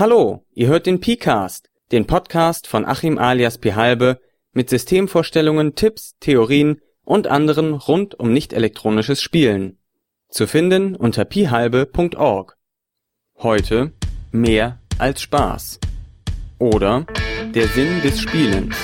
Hallo, ihr hört den P-Cast, den Podcast von Achim alias P. Halbe mit Systemvorstellungen, Tipps, Theorien und anderen rund um nicht elektronisches Spielen. Zu finden unter pihalbe.org. Heute mehr als Spaß. Oder der Sinn des Spielens.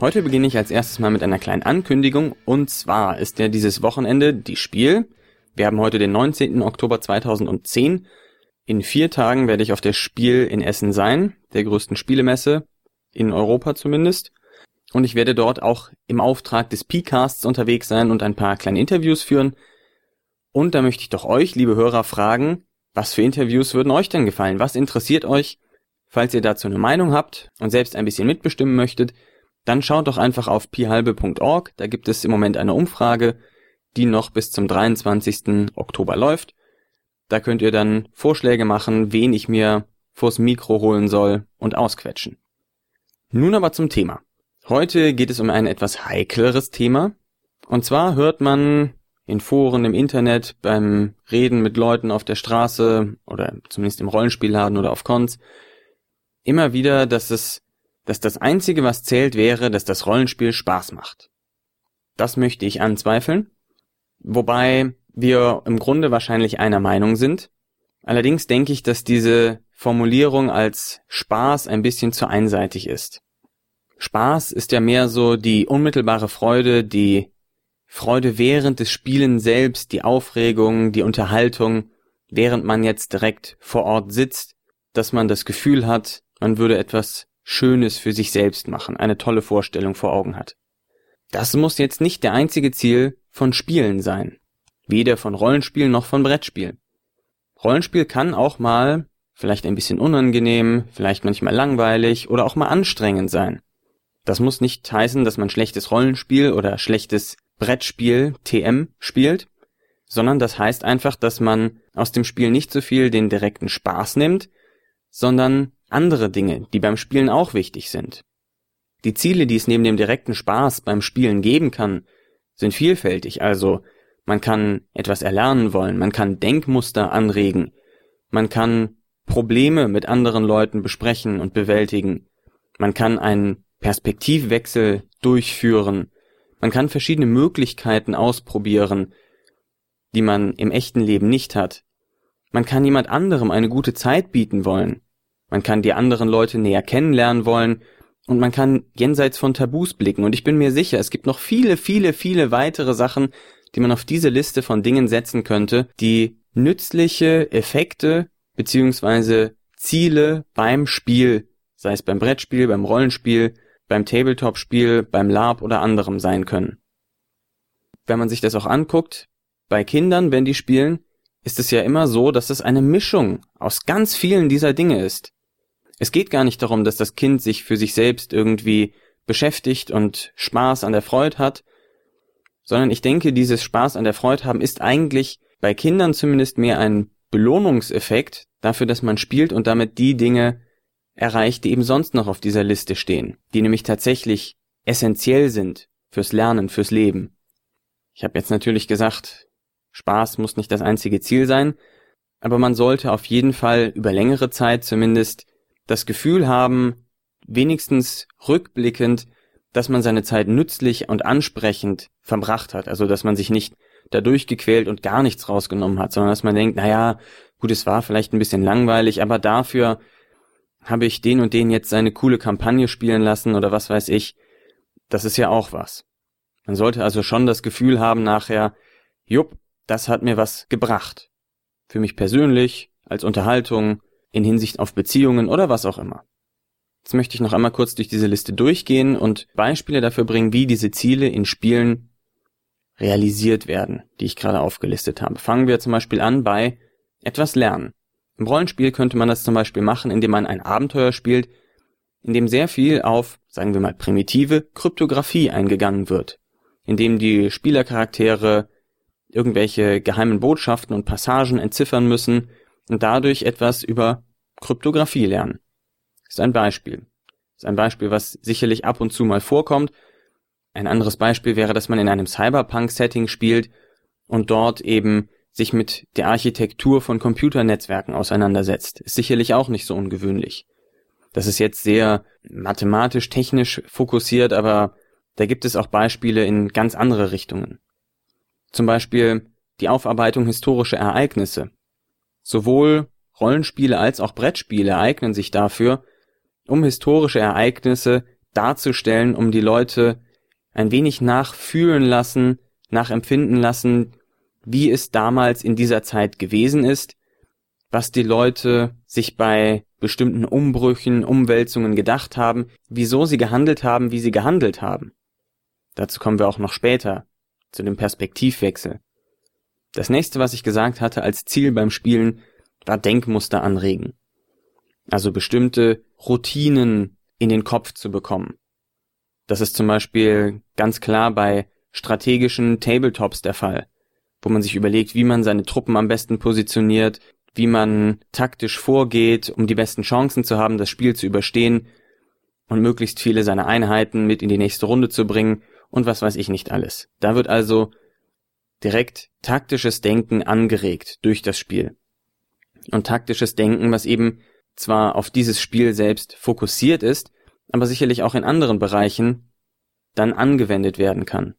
Heute beginne ich als erstes mal mit einer kleinen Ankündigung und zwar ist ja dieses Wochenende die Spiel. Wir haben heute den 19. Oktober 2010. In vier Tagen werde ich auf der Spiel in Essen sein, der größten Spielemesse, in Europa zumindest. Und ich werde dort auch im Auftrag des P-Casts unterwegs sein und ein paar kleine Interviews führen. Und da möchte ich doch euch, liebe Hörer, fragen, was für Interviews würden euch denn gefallen? Was interessiert euch? Falls ihr dazu eine Meinung habt und selbst ein bisschen mitbestimmen möchtet, dann schaut doch einfach auf pihalbe.org, da gibt es im Moment eine Umfrage, die noch bis zum 23. Oktober läuft. Da könnt ihr dann Vorschläge machen, wen ich mir vors Mikro holen soll und ausquetschen. Nun aber zum Thema. Heute geht es um ein etwas heikleres Thema. Und zwar hört man in Foren im Internet, beim Reden mit Leuten auf der Straße oder zumindest im Rollenspielladen oder auf Cons immer wieder, dass es dass das Einzige, was zählt, wäre, dass das Rollenspiel Spaß macht. Das möchte ich anzweifeln, wobei wir im Grunde wahrscheinlich einer Meinung sind. Allerdings denke ich, dass diese Formulierung als Spaß ein bisschen zu einseitig ist. Spaß ist ja mehr so die unmittelbare Freude, die Freude während des Spielen selbst, die Aufregung, die Unterhaltung, während man jetzt direkt vor Ort sitzt, dass man das Gefühl hat, man würde etwas Schönes für sich selbst machen, eine tolle Vorstellung vor Augen hat. Das muss jetzt nicht der einzige Ziel von Spielen sein. Weder von Rollenspiel noch von Brettspiel. Rollenspiel kann auch mal vielleicht ein bisschen unangenehm, vielleicht manchmal langweilig oder auch mal anstrengend sein. Das muss nicht heißen, dass man schlechtes Rollenspiel oder schlechtes Brettspiel TM spielt, sondern das heißt einfach, dass man aus dem Spiel nicht so viel den direkten Spaß nimmt, sondern andere Dinge, die beim Spielen auch wichtig sind. Die Ziele, die es neben dem direkten Spaß beim Spielen geben kann, sind vielfältig, also man kann etwas erlernen wollen, man kann Denkmuster anregen, man kann Probleme mit anderen Leuten besprechen und bewältigen, man kann einen Perspektivwechsel durchführen, man kann verschiedene Möglichkeiten ausprobieren, die man im echten Leben nicht hat. Man kann jemand anderem eine gute Zeit bieten wollen. Man kann die anderen Leute näher kennenlernen wollen und man kann jenseits von Tabus blicken. Und ich bin mir sicher, es gibt noch viele, viele, viele weitere Sachen, die man auf diese Liste von Dingen setzen könnte, die nützliche Effekte beziehungsweise Ziele beim Spiel, sei es beim Brettspiel, beim Rollenspiel, beim Tabletop-Spiel, beim LARP oder anderem sein können. Wenn man sich das auch anguckt, bei Kindern, wenn die spielen, ist es ja immer so, dass es eine Mischung aus ganz vielen dieser Dinge ist. Es geht gar nicht darum, dass das Kind sich für sich selbst irgendwie beschäftigt und Spaß an der Freude hat, sondern ich denke, dieses Spaß an der Freude haben ist eigentlich bei Kindern zumindest mehr ein Belohnungseffekt dafür, dass man spielt und damit die Dinge erreicht, die eben sonst noch auf dieser Liste stehen, die nämlich tatsächlich essentiell sind fürs Lernen, fürs Leben. Ich habe jetzt natürlich gesagt, Spaß muss nicht das einzige Ziel sein, aber man sollte auf jeden Fall über längere Zeit zumindest das Gefühl haben, wenigstens rückblickend, dass man seine Zeit nützlich und ansprechend verbracht hat. Also, dass man sich nicht dadurch gequält und gar nichts rausgenommen hat, sondern dass man denkt, naja, gut, es war vielleicht ein bisschen langweilig, aber dafür habe ich den und den jetzt seine coole Kampagne spielen lassen oder was weiß ich. Das ist ja auch was. Man sollte also schon das Gefühl haben nachher, jupp, das hat mir was gebracht. Für mich persönlich, als Unterhaltung, in Hinsicht auf Beziehungen oder was auch immer. Jetzt möchte ich noch einmal kurz durch diese Liste durchgehen und Beispiele dafür bringen, wie diese Ziele in Spielen realisiert werden, die ich gerade aufgelistet habe. Fangen wir zum Beispiel an bei etwas lernen. Im Rollenspiel könnte man das zum Beispiel machen, indem man ein Abenteuer spielt, in dem sehr viel auf, sagen wir mal, primitive Kryptographie eingegangen wird, in dem die Spielercharaktere irgendwelche geheimen Botschaften und Passagen entziffern müssen und dadurch etwas über Kryptographie lernen. Ist ein Beispiel. Ist ein Beispiel, was sicherlich ab und zu mal vorkommt. Ein anderes Beispiel wäre, dass man in einem Cyberpunk-Setting spielt und dort eben sich mit der Architektur von Computernetzwerken auseinandersetzt. Ist sicherlich auch nicht so ungewöhnlich. Das ist jetzt sehr mathematisch, technisch fokussiert, aber da gibt es auch Beispiele in ganz andere Richtungen. Zum Beispiel die Aufarbeitung historischer Ereignisse. Sowohl Rollenspiele als auch Brettspiele eignen sich dafür, um historische Ereignisse darzustellen, um die Leute ein wenig nachfühlen lassen, nachempfinden lassen, wie es damals in dieser Zeit gewesen ist, was die Leute sich bei bestimmten Umbrüchen, Umwälzungen gedacht haben, wieso sie gehandelt haben, wie sie gehandelt haben. Dazu kommen wir auch noch später, zu dem Perspektivwechsel. Das nächste, was ich gesagt hatte als Ziel beim Spielen, war Denkmuster anregen. Also bestimmte Routinen in den Kopf zu bekommen. Das ist zum Beispiel ganz klar bei strategischen Tabletops der Fall, wo man sich überlegt, wie man seine Truppen am besten positioniert, wie man taktisch vorgeht, um die besten Chancen zu haben, das Spiel zu überstehen und möglichst viele seiner Einheiten mit in die nächste Runde zu bringen und was weiß ich nicht alles. Da wird also direkt taktisches Denken angeregt durch das Spiel. Und taktisches Denken, was eben zwar auf dieses Spiel selbst fokussiert ist, aber sicherlich auch in anderen Bereichen dann angewendet werden kann.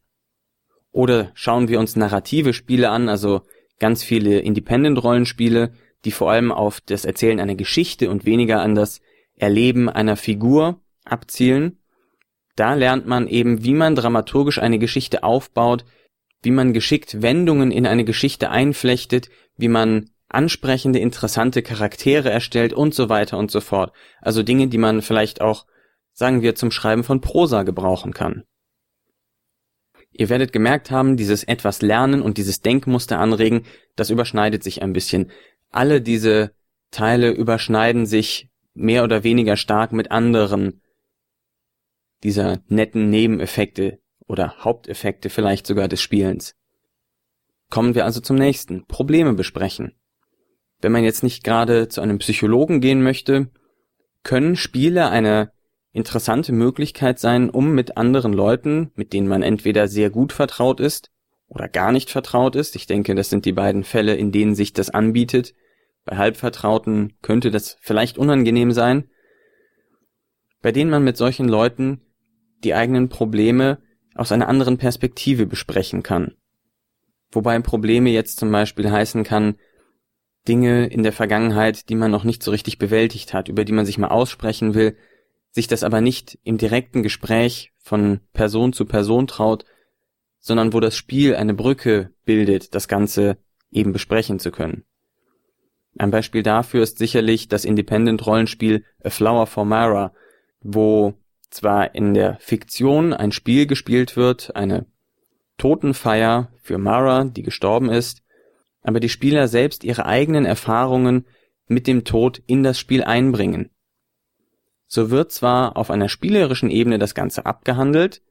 Oder schauen wir uns narrative Spiele an, also ganz viele Independent-Rollenspiele, die vor allem auf das Erzählen einer Geschichte und weniger an das Erleben einer Figur abzielen. Da lernt man eben, wie man dramaturgisch eine Geschichte aufbaut, wie man geschickt Wendungen in eine Geschichte einflechtet, wie man ansprechende, interessante Charaktere erstellt und so weiter und so fort. Also Dinge, die man vielleicht auch, sagen wir, zum Schreiben von Prosa gebrauchen kann. Ihr werdet gemerkt haben, dieses etwas Lernen und dieses Denkmuster anregen, das überschneidet sich ein bisschen. Alle diese Teile überschneiden sich mehr oder weniger stark mit anderen dieser netten Nebeneffekte oder Haupteffekte vielleicht sogar des Spielens. Kommen wir also zum nächsten. Probleme besprechen. Wenn man jetzt nicht gerade zu einem Psychologen gehen möchte, können Spiele eine interessante Möglichkeit sein, um mit anderen Leuten, mit denen man entweder sehr gut vertraut ist oder gar nicht vertraut ist, ich denke, das sind die beiden Fälle, in denen sich das anbietet, bei Halbvertrauten könnte das vielleicht unangenehm sein, bei denen man mit solchen Leuten die eigenen Probleme aus einer anderen Perspektive besprechen kann. Wobei Probleme jetzt zum Beispiel heißen kann, Dinge in der Vergangenheit, die man noch nicht so richtig bewältigt hat, über die man sich mal aussprechen will, sich das aber nicht im direkten Gespräch von Person zu Person traut, sondern wo das Spiel eine Brücke bildet, das Ganze eben besprechen zu können. Ein Beispiel dafür ist sicherlich das Independent-Rollenspiel A Flower for Mara, wo zwar in der Fiktion ein Spiel gespielt wird, eine Totenfeier für Mara, die gestorben ist, aber die Spieler selbst ihre eigenen Erfahrungen mit dem Tod in das Spiel einbringen so wird zwar auf einer spielerischen Ebene das Ganze abgehandelt,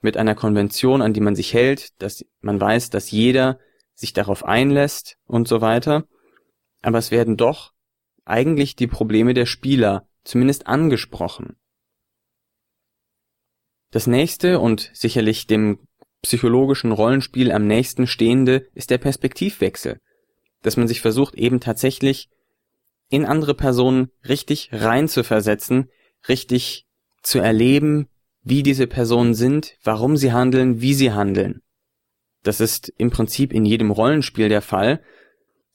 mit einer Konvention, an die man sich hält, dass man weiß, dass jeder sich darauf einlässt und so weiter, aber es werden doch eigentlich die Probleme der Spieler zumindest angesprochen. Das nächste und sicherlich dem psychologischen Rollenspiel am nächsten stehende ist der Perspektivwechsel, dass man sich versucht eben tatsächlich in andere Personen richtig rein zu versetzen, richtig zu erleben, wie diese Personen sind, warum sie handeln, wie sie handeln. Das ist im Prinzip in jedem Rollenspiel der Fall,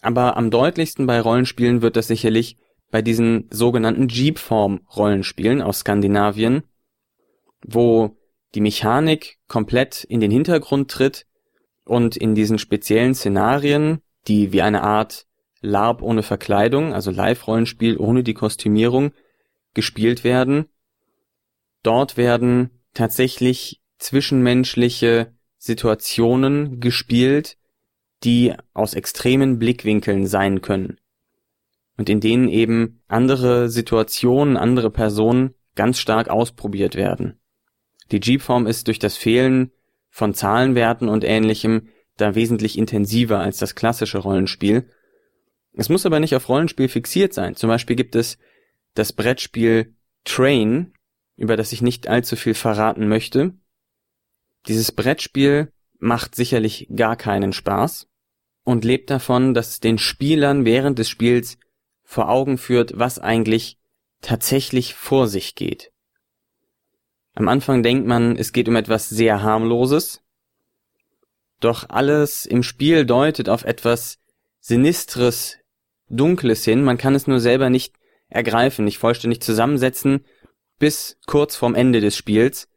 aber am deutlichsten bei Rollenspielen wird das sicherlich bei diesen sogenannten Jeep-Form-Rollenspielen aus Skandinavien, wo die Mechanik komplett in den Hintergrund tritt und in diesen speziellen Szenarien, die wie eine Art LARP ohne Verkleidung, also Live-Rollenspiel ohne die Kostümierung, gespielt werden. Dort werden tatsächlich zwischenmenschliche Situationen gespielt, die aus extremen Blickwinkeln sein können. Und in denen eben andere Situationen, andere Personen ganz stark ausprobiert werden. Die Jeep-Form ist durch das Fehlen von Zahlenwerten und ähnlichem da wesentlich intensiver als das klassische Rollenspiel es muss aber nicht auf Rollenspiel fixiert sein. Zum Beispiel gibt es das Brettspiel Train, über das ich nicht allzu viel verraten möchte. Dieses Brettspiel macht sicherlich gar keinen Spaß und lebt davon, dass es den Spielern während des Spiels vor Augen führt, was eigentlich tatsächlich vor sich geht. Am Anfang denkt man, es geht um etwas sehr harmloses, doch alles im Spiel deutet auf etwas Sinistres, Dunkles hin, man kann es nur selber nicht ergreifen, nicht vollständig zusammensetzen, bis kurz vorm Ende des Spiels.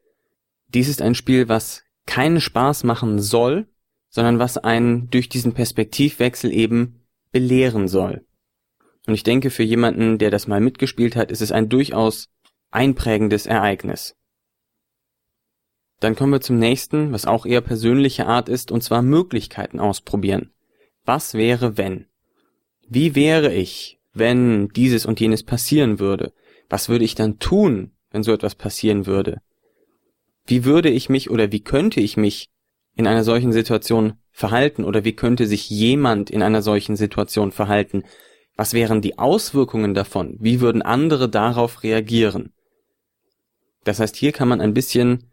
Dies ist ein Spiel, was keinen Spaß machen soll, sondern was einen durch diesen Perspektivwechsel eben belehren soll. Und ich denke, für jemanden, der das mal mitgespielt hat, ist es ein durchaus einprägendes Ereignis. Dann kommen wir zum nächsten, was auch eher persönliche Art ist, und zwar Möglichkeiten ausprobieren. Was wäre, wenn? Wie wäre ich, wenn dieses und jenes passieren würde? Was würde ich dann tun, wenn so etwas passieren würde? Wie würde ich mich oder wie könnte ich mich in einer solchen Situation verhalten oder wie könnte sich jemand in einer solchen Situation verhalten? Was wären die Auswirkungen davon? Wie würden andere darauf reagieren? Das heißt, hier kann man ein bisschen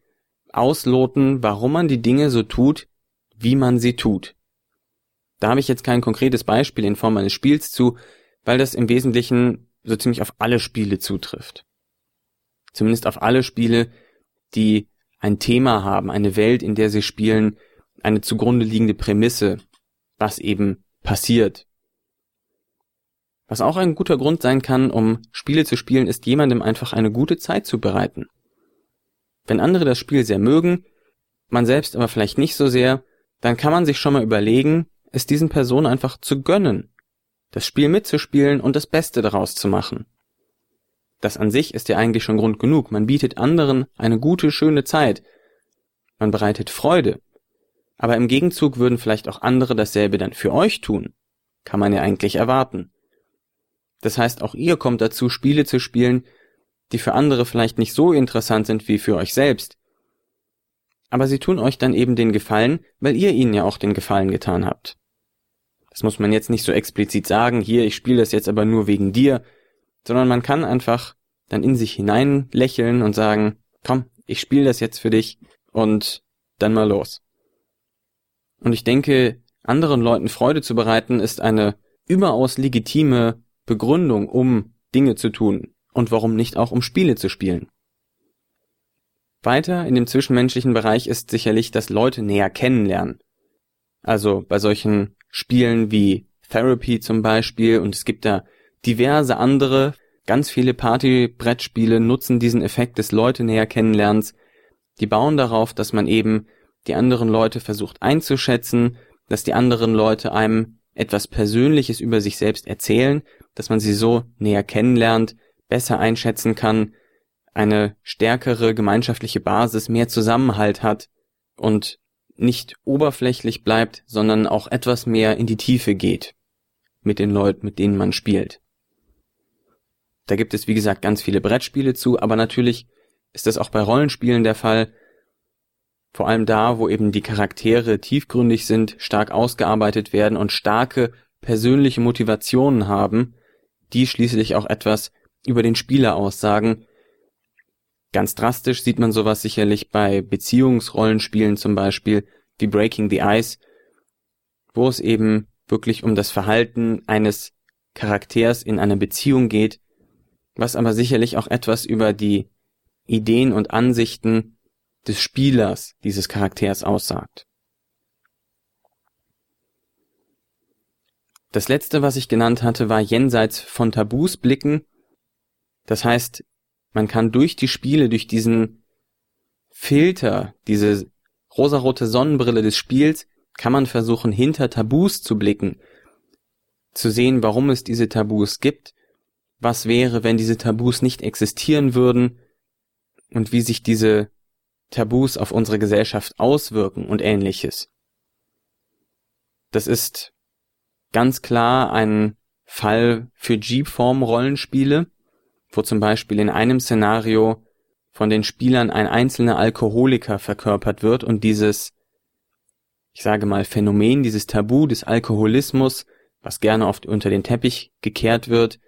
ausloten, warum man die Dinge so tut, wie man sie tut. Da habe ich jetzt kein konkretes Beispiel in Form eines Spiels zu, weil das im Wesentlichen so ziemlich auf alle Spiele zutrifft. Zumindest auf alle Spiele, die ein Thema haben, eine Welt, in der sie spielen, eine zugrunde liegende Prämisse, was eben passiert. Was auch ein guter Grund sein kann, um Spiele zu spielen, ist jemandem einfach eine gute Zeit zu bereiten. Wenn andere das Spiel sehr mögen, man selbst aber vielleicht nicht so sehr, dann kann man sich schon mal überlegen, es diesen Personen einfach zu gönnen, das Spiel mitzuspielen und das Beste daraus zu machen. Das an sich ist ja eigentlich schon Grund genug. Man bietet anderen eine gute, schöne Zeit. Man bereitet Freude. Aber im Gegenzug würden vielleicht auch andere dasselbe dann für euch tun. Kann man ja eigentlich erwarten. Das heißt, auch ihr kommt dazu, Spiele zu spielen, die für andere vielleicht nicht so interessant sind wie für euch selbst. Aber sie tun euch dann eben den Gefallen, weil ihr ihnen ja auch den Gefallen getan habt. Das muss man jetzt nicht so explizit sagen, hier, ich spiele das jetzt aber nur wegen dir, sondern man kann einfach dann in sich hinein lächeln und sagen, komm, ich spiele das jetzt für dich und dann mal los. Und ich denke, anderen Leuten Freude zu bereiten, ist eine überaus legitime Begründung, um Dinge zu tun und warum nicht auch um Spiele zu spielen. Weiter in dem zwischenmenschlichen Bereich ist sicherlich das Leute näher kennenlernen. Also bei solchen Spielen wie Therapy zum Beispiel und es gibt da diverse andere, ganz viele Party-Brettspiele nutzen diesen Effekt des Leute näher kennenlernens. Die bauen darauf, dass man eben die anderen Leute versucht einzuschätzen, dass die anderen Leute einem etwas Persönliches über sich selbst erzählen, dass man sie so näher kennenlernt, besser einschätzen kann, eine stärkere gemeinschaftliche Basis, mehr Zusammenhalt hat und nicht oberflächlich bleibt, sondern auch etwas mehr in die Tiefe geht mit den Leuten, mit denen man spielt. Da gibt es, wie gesagt, ganz viele Brettspiele zu, aber natürlich ist das auch bei Rollenspielen der Fall. Vor allem da, wo eben die Charaktere tiefgründig sind, stark ausgearbeitet werden und starke persönliche Motivationen haben, die schließlich auch etwas über den Spieler aussagen. Ganz drastisch sieht man sowas sicherlich bei Beziehungsrollenspielen zum Beispiel wie Breaking the Ice, wo es eben wirklich um das Verhalten eines Charakters in einer Beziehung geht, was aber sicherlich auch etwas über die Ideen und Ansichten des Spielers dieses Charakters aussagt. Das letzte, was ich genannt hatte, war jenseits von Tabus blicken. Das heißt, man kann durch die Spiele, durch diesen Filter, diese rosarote Sonnenbrille des Spiels, kann man versuchen, hinter Tabus zu blicken, zu sehen, warum es diese Tabus gibt was wäre, wenn diese Tabus nicht existieren würden und wie sich diese Tabus auf unsere Gesellschaft auswirken und ähnliches. Das ist ganz klar ein Fall für Jeep-Form-Rollenspiele, wo zum Beispiel in einem Szenario von den Spielern ein einzelner Alkoholiker verkörpert wird und dieses, ich sage mal, Phänomen, dieses Tabu des Alkoholismus, was gerne oft unter den Teppich gekehrt wird,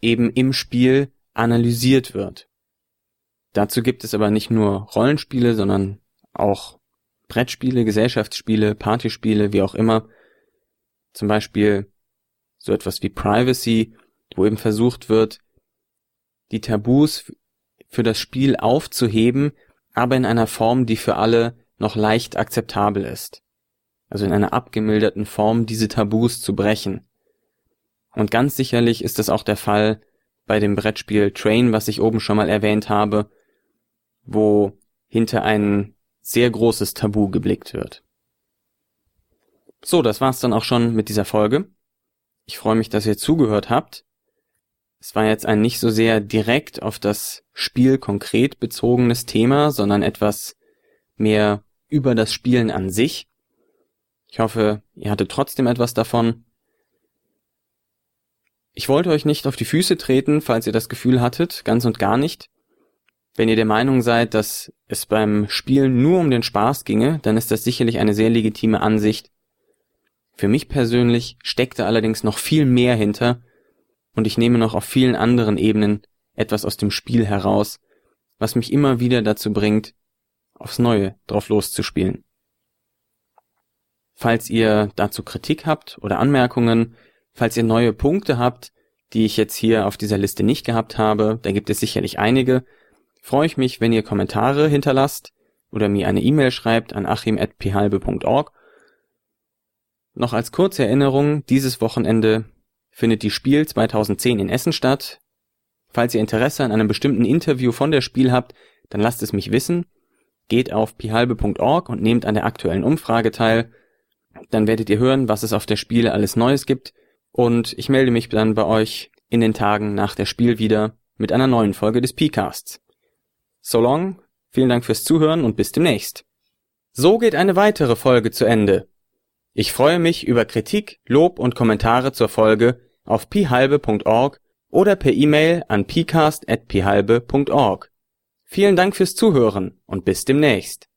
eben im Spiel analysiert wird. Dazu gibt es aber nicht nur Rollenspiele, sondern auch Brettspiele, Gesellschaftsspiele, Partyspiele, wie auch immer. Zum Beispiel so etwas wie Privacy, wo eben versucht wird, die Tabus für das Spiel aufzuheben, aber in einer Form, die für alle noch leicht akzeptabel ist. Also in einer abgemilderten Form diese Tabus zu brechen. Und ganz sicherlich ist das auch der Fall bei dem Brettspiel Train, was ich oben schon mal erwähnt habe, wo hinter ein sehr großes Tabu geblickt wird. So, das war's dann auch schon mit dieser Folge. Ich freue mich, dass ihr zugehört habt. Es war jetzt ein nicht so sehr direkt auf das Spiel konkret bezogenes Thema, sondern etwas mehr über das Spielen an sich. Ich hoffe, ihr hattet trotzdem etwas davon. Ich wollte euch nicht auf die Füße treten, falls ihr das Gefühl hattet, ganz und gar nicht. Wenn ihr der Meinung seid, dass es beim Spielen nur um den Spaß ginge, dann ist das sicherlich eine sehr legitime Ansicht. Für mich persönlich steckt da allerdings noch viel mehr hinter und ich nehme noch auf vielen anderen Ebenen etwas aus dem Spiel heraus, was mich immer wieder dazu bringt, aufs Neue drauf loszuspielen. Falls ihr dazu Kritik habt oder Anmerkungen, falls ihr neue Punkte habt, die ich jetzt hier auf dieser Liste nicht gehabt habe, da gibt es sicherlich einige, freue ich mich, wenn ihr Kommentare hinterlasst oder mir eine E-Mail schreibt an achim.phalbe.org. Noch als kurze Erinnerung, dieses Wochenende findet die Spiel 2010 in Essen statt. Falls ihr Interesse an einem bestimmten Interview von der Spiel habt, dann lasst es mich wissen. Geht auf pihalbe.org und nehmt an der aktuellen Umfrage teil. Dann werdet ihr hören, was es auf der Spiel alles Neues gibt. Und ich melde mich dann bei euch in den Tagen nach der Spiel wieder mit einer neuen Folge des P-Casts. So long, vielen Dank fürs Zuhören und bis demnächst. So geht eine weitere Folge zu Ende. Ich freue mich über Kritik, Lob und Kommentare zur Folge auf pihalbe.org oder per E-Mail an pcast@pihalbe.org. Vielen Dank fürs Zuhören und bis demnächst.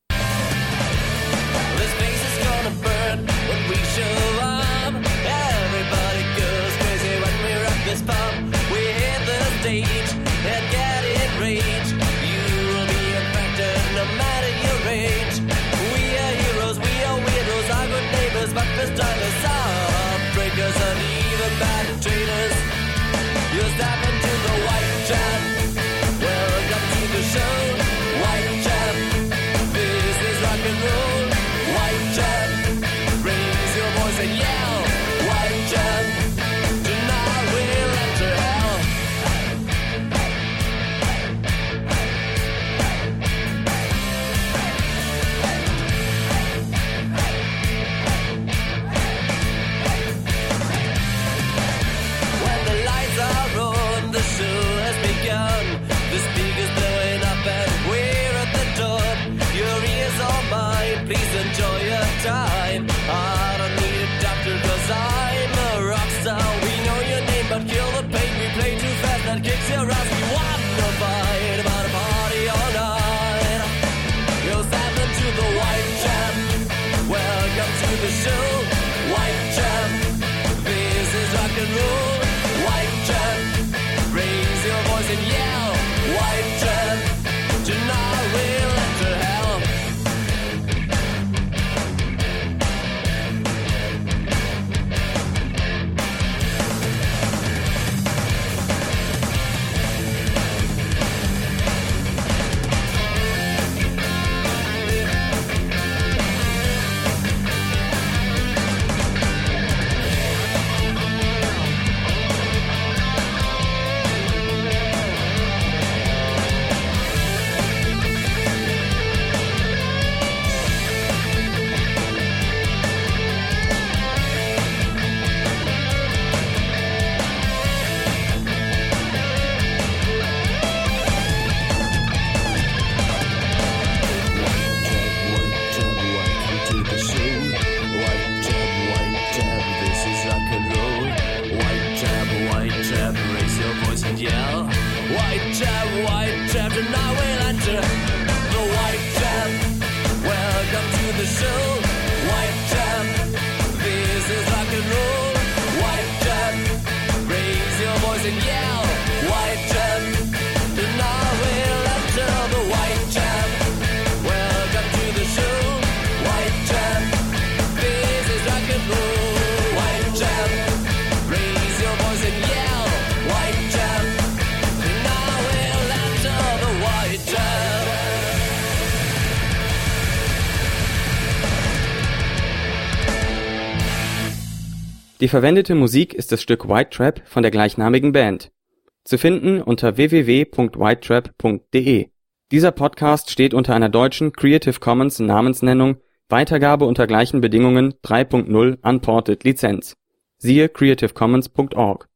and stop Die verwendete Musik ist das Stück White Trap von der gleichnamigen Band. Zu finden unter www.whitetrap.de. Dieser Podcast steht unter einer deutschen Creative Commons Namensnennung Weitergabe unter gleichen Bedingungen 3.0 Unported Lizenz. Siehe creativecommons.org